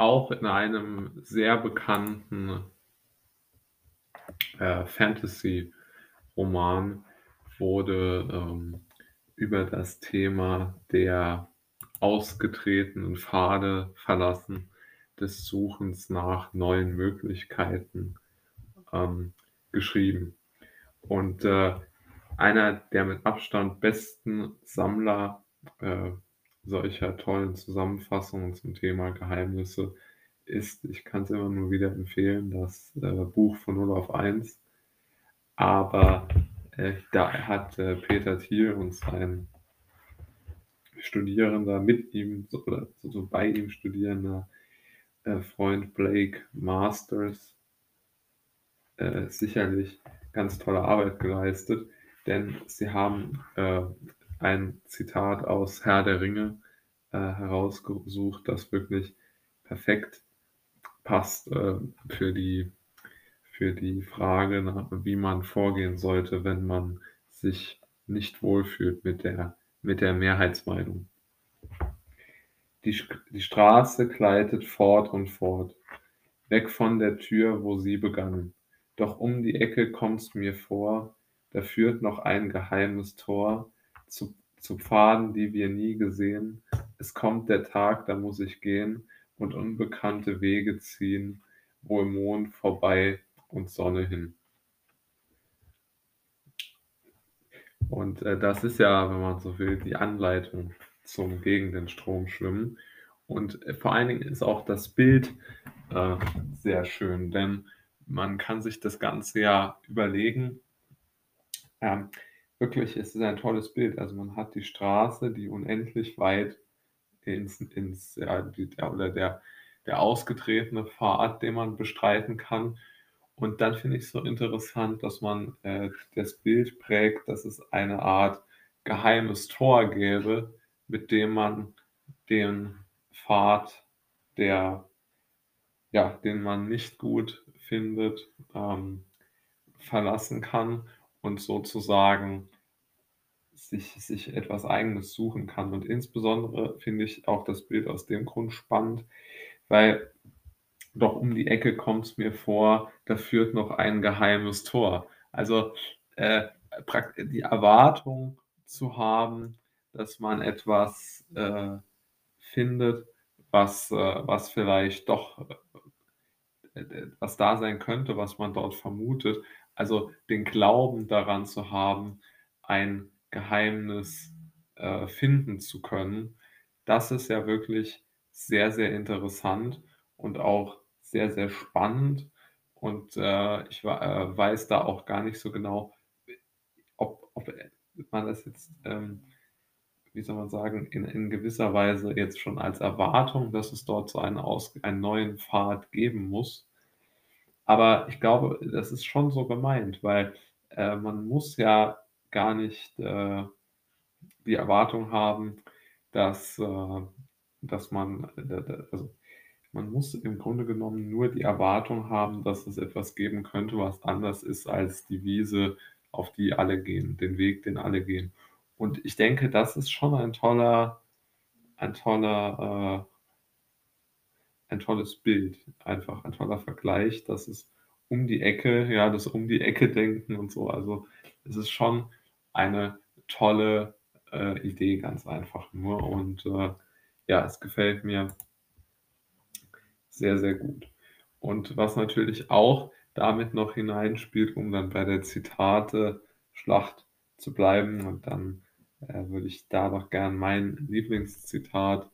auch in einem sehr bekannten äh, Fantasy-Roman wurde ähm, über das Thema der ausgetretenen Pfade verlassen, des Suchens nach neuen Möglichkeiten ähm, geschrieben. Und äh, einer der mit Abstand besten Sammler äh, solcher tollen Zusammenfassungen zum Thema Geheimnisse ist, ich kann es immer nur wieder empfehlen, das äh, Buch von 0 auf 1. Aber äh, da hat äh, Peter Thiel und sein Studierender mit ihm oder so bei ihm studierender äh, Freund Blake Masters äh, sicherlich ganz tolle Arbeit geleistet, denn sie haben äh, ein Zitat aus Herr der Ringe äh, herausgesucht, das wirklich perfekt passt äh, für, die, für die Frage, nach, wie man vorgehen sollte, wenn man sich nicht wohlfühlt mit der, mit der Mehrheitsmeinung. Die, die Straße gleitet fort und fort, weg von der Tür, wo sie begann. Doch um die Ecke kommt's mir vor, da führt noch ein geheimes Tor zu, zu Pfaden, die wir nie gesehen. Es kommt der Tag, da muss ich gehen und unbekannte Wege ziehen, wo im Mond vorbei und Sonne hin. Und äh, das ist ja, wenn man so will, die Anleitung zum gegen den Strom schwimmen. Und äh, vor allen Dingen ist auch das Bild äh, sehr schön, denn man kann sich das Ganze ja überlegen. Ähm, wirklich, es ist ein tolles Bild. Also man hat die Straße, die unendlich weit ins, ins ja, die, der, oder der, der ausgetretene Pfad, den man bestreiten kann. Und dann finde ich es so interessant, dass man äh, das Bild prägt, dass es eine Art geheimes Tor gäbe, mit dem man den Pfad, der, ja, den man nicht gut findet, ähm, verlassen kann und sozusagen sich, sich etwas Eigenes suchen kann. Und insbesondere finde ich auch das Bild aus dem Grund spannend, weil doch um die Ecke kommt es mir vor, da führt noch ein geheimes Tor. Also äh, die Erwartung zu haben, dass man etwas äh, findet, was, äh, was vielleicht doch äh, was da sein könnte, was man dort vermutet. Also den Glauben daran zu haben, ein Geheimnis äh, finden zu können, das ist ja wirklich sehr, sehr interessant und auch sehr, sehr spannend. Und äh, ich äh, weiß da auch gar nicht so genau, ob, ob man das jetzt ähm, wie soll man sagen, in, in gewisser Weise jetzt schon als Erwartung, dass es dort so einen, Aus, einen neuen Pfad geben muss. Aber ich glaube, das ist schon so gemeint, weil äh, man muss ja gar nicht äh, die Erwartung haben, dass, äh, dass man, also man muss im Grunde genommen nur die Erwartung haben, dass es etwas geben könnte, was anders ist als die Wiese, auf die alle gehen, den Weg, den alle gehen. Und ich denke, das ist schon ein toller, ein toller, äh, ein tolles Bild, einfach ein toller Vergleich, dass es um die Ecke, ja, das um die Ecke denken und so. Also es ist schon eine tolle äh, Idee, ganz einfach nur. Und äh, ja, es gefällt mir sehr, sehr gut. Und was natürlich auch damit noch hineinspielt, um dann bei der Zitate-Schlacht zu bleiben und dann äh, würde ich da doch gern mein Lieblingszitat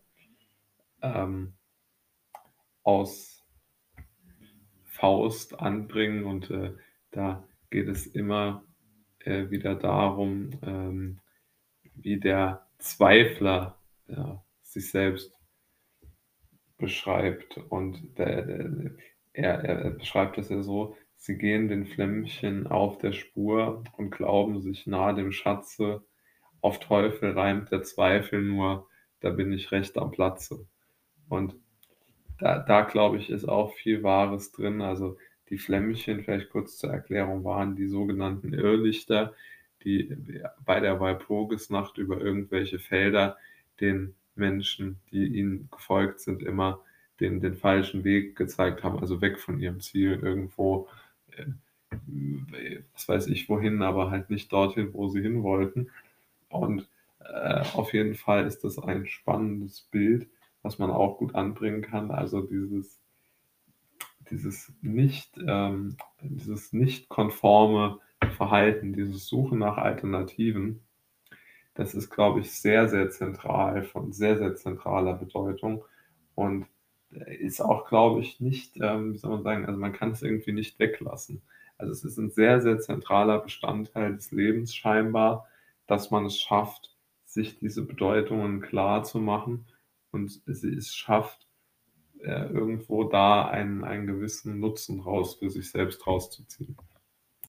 ähm, aus Faust anbringen. Und äh, da geht es immer äh, wieder darum, ähm, wie der Zweifler ja, sich selbst beschreibt. Und der, der, er, er beschreibt das ja so, sie gehen den Flämmchen auf der Spur und glauben sich nahe dem Schatze auf Teufel reimt der Zweifel nur, da bin ich recht am Platze. Und da, da glaube ich, ist auch viel Wahres drin. Also die Flämmchen, vielleicht kurz zur Erklärung, waren die sogenannten Irrlichter, die bei der Walpurgisnacht über irgendwelche Felder den Menschen, die ihnen gefolgt sind, immer den den falschen Weg gezeigt haben, also weg von ihrem Ziel irgendwo, äh, was weiß ich wohin, aber halt nicht dorthin, wo sie hin wollten. Und, äh, auf jeden Fall ist das ein spannendes Bild, was man auch gut anbringen kann. Also dieses dieses nicht ähm, dieses nicht konforme Verhalten, dieses Suchen nach Alternativen, das ist, glaube ich, sehr, sehr zentral, von sehr, sehr zentraler Bedeutung und ist auch, glaube ich, nicht, ähm, wie soll man sagen, also man kann es irgendwie nicht weglassen. Also es ist ein sehr, sehr zentraler Bestandteil des Lebens scheinbar, dass man es schafft, sich diese Bedeutungen klar zu machen und sie es schafft, äh, irgendwo da einen, einen gewissen Nutzen raus für sich selbst rauszuziehen.